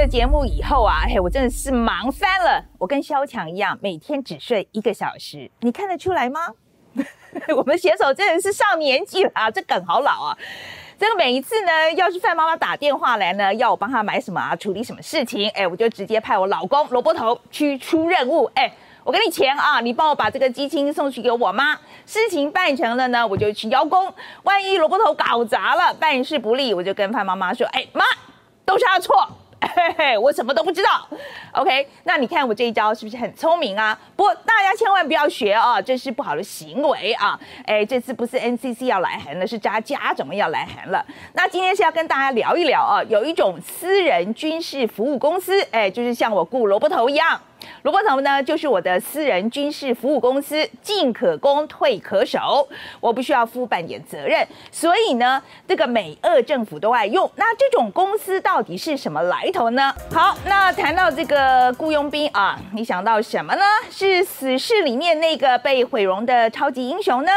个节目以后啊，嘿，我真的是忙翻了。我跟萧强一样，每天只睡一个小时，你看得出来吗？我们携手真的是上年纪了啊，这梗好老啊。这个每一次呢，要是范妈妈打电话来呢，要我帮她买什么啊，处理什么事情，哎，我就直接派我老公萝卜头去出任务。哎，我给你钱啊，你帮我把这个鸡青送去给我妈。事情办成了呢，我就去邀功。万一萝卜头搞砸了，办事不利，我就跟范妈妈说，哎妈，都是他的错。哎，我什么都不知道。OK，那你看我这一招是不是很聪明啊？不过大家千万不要学啊，这是不好的行为啊。哎，这次不是 NCC 要来函了，是家家怎么要来函了？那今天是要跟大家聊一聊啊，有一种私人军事服务公司，哎，就是像我雇萝卜头一样。萝卜头呢，就是我的私人军事服务公司，进可攻，退可守，我不需要负半点责任，所以呢，这个美俄政府都爱用。那这种公司到底是什么来头呢？好，那谈到这个雇佣兵啊，你想到什么呢？是死侍里面那个被毁容的超级英雄呢？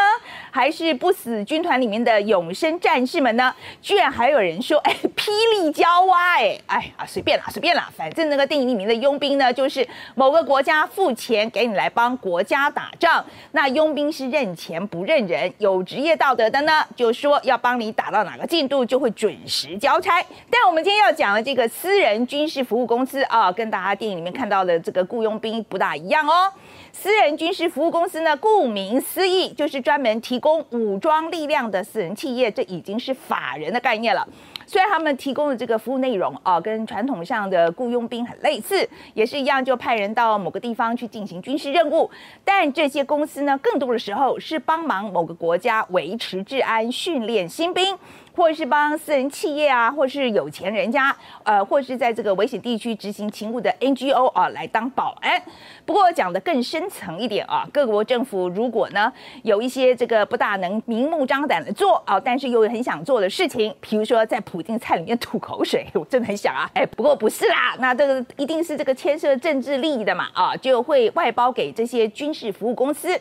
还是不死军团里面的永生战士们呢？居然还有人说，哎，霹雳娇娃，哎，哎啊，随便啦，随便啦，反正那个电影里面的佣兵呢，就是某个国家付钱给你来帮国家打仗，那佣兵是认钱不认人，有职业道德的呢，就说要帮你打到哪个进度，就会准时交差。但我们今天要讲的这个私人军事服务公司啊，跟大家电影里面看到的这个雇佣兵不大一样哦。私人军事服务公司呢，顾名思义就是专门提供武装力量的私人企业，这已经是法人的概念了。虽然他们提供的这个服务内容啊，跟传统上的雇佣兵很类似，也是一样，就派人到某个地方去进行军事任务，但这些公司呢，更多的时候是帮忙某个国家维持治安、训练新兵。或是帮私人企业啊，或是有钱人家，呃，或是在这个危险地区执行勤务的 NGO 啊，来当保安。不过讲的更深层一点啊，各国政府如果呢有一些这个不大能明目张胆的做啊，但是又很想做的事情，比如说在普京菜里面吐口水，我真的很想啊，哎，不过不是啦，那这个一定是这个牵涉政治利益的嘛啊，就会外包给这些军事服务公司。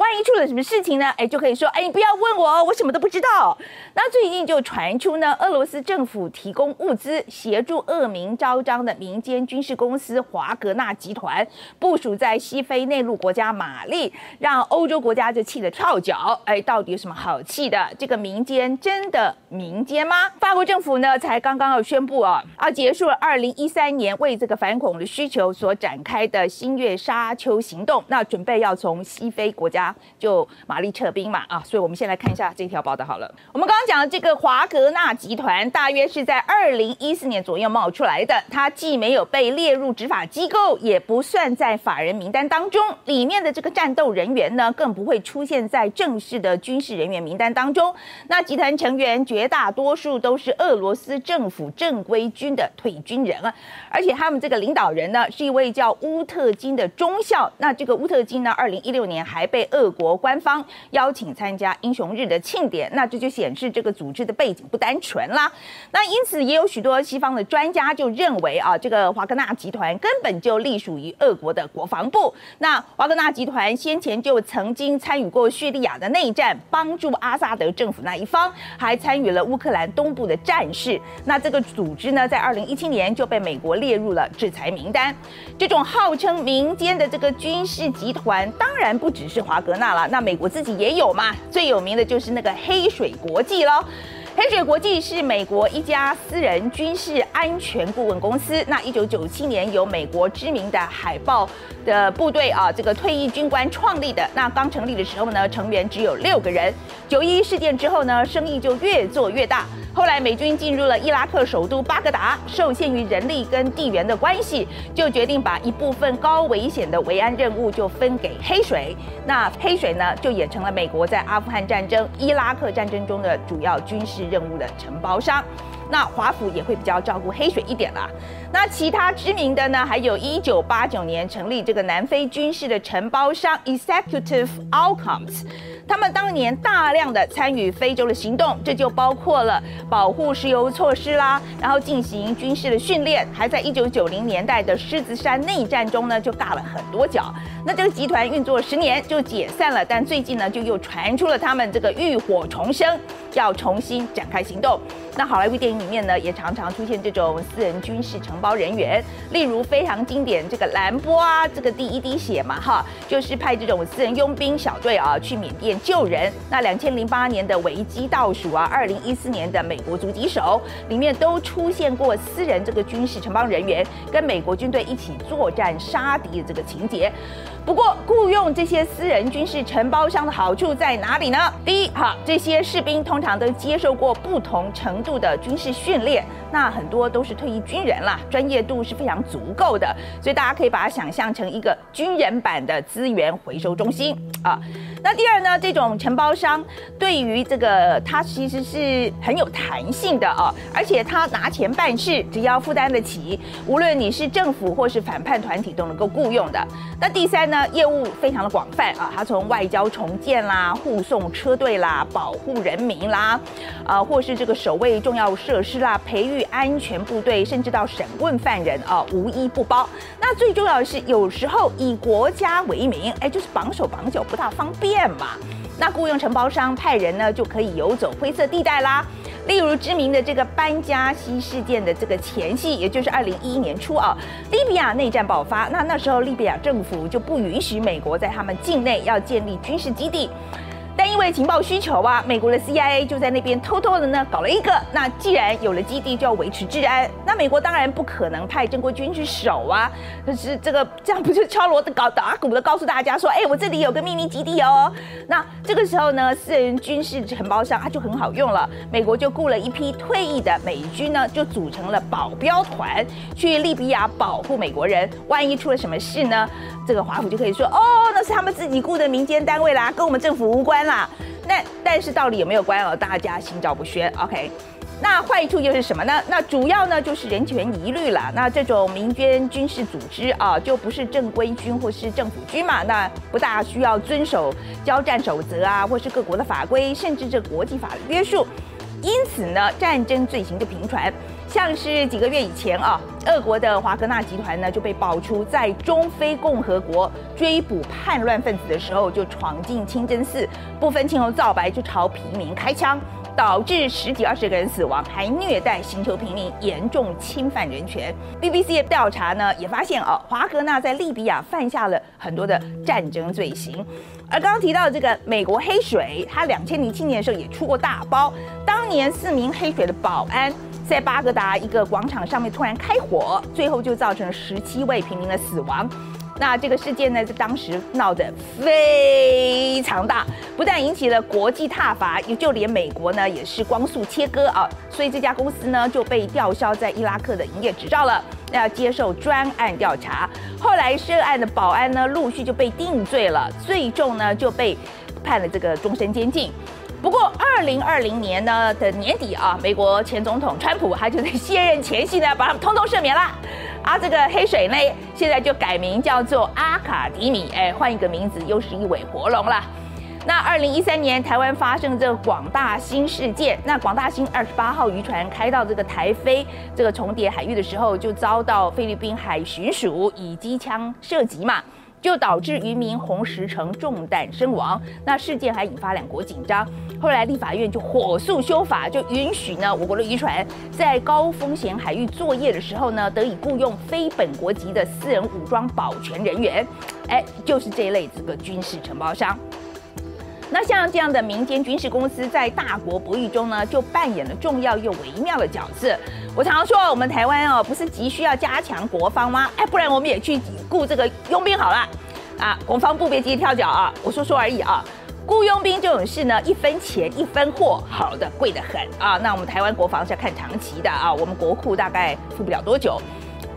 万一出了什么事情呢？哎，就可以说，哎，你不要问我，我什么都不知道。那最近就传出呢，俄罗斯政府提供物资协助恶名昭彰的民间军事公司华格纳集团部署在西非内陆国家马利，让欧洲国家就气得跳脚。哎，到底有什么好气的？这个民间真的民间吗？法国政府呢，才刚刚要宣布啊，啊，结束了二零一三年为这个反恐的需求所展开的新月沙丘行动，那准备要从西非国家。就马力撤兵嘛啊，所以我们先来看一下这条报道好了。我们刚刚讲的这个华格纳集团，大约是在二零一四年左右冒出来的。它既没有被列入执法机构，也不算在法人名单当中。里面的这个战斗人员呢，更不会出现在正式的军事人员名单当中。那集团成员绝大多数都是俄罗斯政府正规军的退军人啊，而且他们这个领导人呢，是一位叫乌特金的中校。那这个乌特金呢，二零一六年还被俄各国官方邀请参加英雄日的庆典，那这就显示这个组织的背景不单纯啦。那因此也有许多西方的专家就认为啊，这个华格纳集团根本就隶属于俄国的国防部。那华格纳集团先前就曾经参与过叙利亚的内战，帮助阿萨德政府那一方，还参与了乌克兰东部的战事。那这个组织呢，在二零一七年就被美国列入了制裁名单。这种号称民间的这个军事集团，当然不只是华格纳了。那美国自己也有嘛？最有名的就是那个黑水国际喽。黑水国际是美国一家私人军事安全顾问公司。那一九九七年由美国知名的海豹的部队啊，这个退役军官创立的。那刚成立的时候呢，成员只有六个人。九一事件之后呢，生意就越做越大。后来美军进入了伊拉克首都巴格达，受限于人力跟地缘的关系，就决定把一部分高危险的维安任务就分给黑水。那黑水呢，就也成了美国在阿富汗战争、伊拉克战争中的主要军事任务的承包商。那华府也会比较照顾黑水一点啦。那其他知名的呢，还有一九八九年成立这个南非军事的承包商 Executive Outcomes。他们当年大量的参与非洲的行动，这就包括了保护石油措施啦，然后进行军事的训练，还在一九九零年代的狮子山内战中呢，就尬了很多脚。那这个集团运作十年就解散了，但最近呢，就又传出了他们这个浴火重生，要重新展开行动。那好莱坞电影里面呢，也常常出现这种私人军事承包人员，例如非常经典这个兰波啊，这个第一滴血嘛，哈，就是派这种私人佣兵小队啊去缅甸救人。那两千零八年的危机倒数啊，二零一四年的美国狙击手里面都出现过私人这个军事承包人员跟美国军队一起作战杀敌的这个情节。不过，雇佣这些私人军事承包商的好处在哪里呢？第一，哈，这些士兵通常都接受过不同程度度的军事训练，那很多都是退役军人啦，专业度是非常足够的，所以大家可以把它想象成一个军人版的资源回收中心啊。那第二呢，这种承包商对于这个他其实是很有弹性的啊，而且他拿钱办事，只要负担得起，无论你是政府或是反叛团体都能够雇佣的。那第三呢，业务非常的广泛啊，他从外交重建啦、护送车队啦、保护人民啦，啊，或是这个守卫重要设施啦、培育安全部队，甚至到审问犯人啊，无一不包。那最重要的是，有时候以国家为名，哎，就是绑手绑脚，不大方便。嘛，那雇佣承包商派人呢，就可以游走灰色地带啦。例如知名的这个班加西事件的这个前夕，也就是二零一一年初啊，利比亚内战爆发，那那时候利比亚政府就不允许美国在他们境内要建立军事基地。因为情报需求啊，美国的 CIA 就在那边偷偷的呢搞了一个。那既然有了基地，就要维持治安。那美国当然不可能派正规军去守啊。可是这个这样不就敲锣的搞打鼓的告诉大家说，哎，我这里有个秘密基地哦。那这个时候呢，私人军事承包商他就很好用了。美国就雇了一批退役的美军呢，就组成了保镖团去利比亚保护美国人。万一出了什么事呢，这个华府就可以说，哦，那是他们自己雇的民间单位啦，跟我们政府无关啦。那但是到底有没有关哦？大家心照不宣。OK，那坏处又是什么呢？那主要呢就是人权疑虑了。那这种民间军事组织啊，就不是正规军或是政府军嘛，那不大需要遵守交战守则啊，或是各国的法规，甚至这国际法的约束。因此呢，战争罪行就频传。像是几个月以前啊，俄国的华格纳集团呢就被爆出在中非共和国追捕叛乱分子的时候，就闯进清真寺，不分青红皂白就朝平民开枪，导致十几二十个人死亡，还虐待刑求平民，严重侵犯人权。BBC 的调查呢也发现啊，华格纳在利比亚犯下了很多的战争罪行。而刚刚提到这个美国黑水，他两千零七年的时候也出过大包，当年四名黑水的保安。在巴格达一个广场上面突然开火，最后就造成十七位平民的死亡。那这个事件呢，在当时闹得非常大，不但引起了国际挞伐，也就连美国呢也是光速切割啊。所以这家公司呢就被吊销在伊拉克的营业执照了，要接受专案调查。后来涉案的保安呢陆续就被定罪了，最重呢就被判了这个终身监禁。不过，二零二零年呢的年底啊，美国前总统川普他就在卸任前夕呢，把他们通通赦免了。啊，这个黑水呢，现在就改名叫做阿卡迪米，哎，换一个名字又是一尾活龙了。那二零一三年台湾发生这个广大兴事件，那广大兴二十八号渔船开到这个台菲这个重叠海域的时候，就遭到菲律宾海巡署以机枪射击嘛。就导致渔民洪石成中弹身亡，那事件还引发两国紧张。后来立法院就火速修法，就允许呢我国的渔船在高风险海域作业的时候呢，得以雇佣非本国籍的私人武装保全人员，哎，就是这一类这个军事承包商。那像这样的民间军事公司在大国博弈中呢，就扮演了重要又微妙的角色。我常常说，我们台湾哦，不是急需要加强国防吗？哎，不然我们也去雇这个佣兵好了。啊，国防部别急跳脚啊，我说说而已啊。雇佣兵这种事呢，一分钱一分货，好的贵得很啊。那我们台湾国防是要看长期的啊，我们国库大概付不了多久。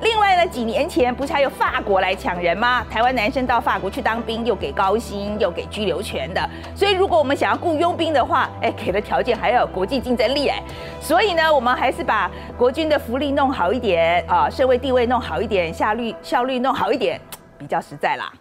另外呢，几年前不是还有法国来抢人吗？台湾男生到法国去当兵，又给高薪，又给居留权的。所以如果我们想要雇佣兵的话，哎，给的条件还要有国际竞争力哎。所以呢，我们还是把国军的福利弄好一点啊，社会地位弄好一点，效率效率弄好一点，比较实在啦。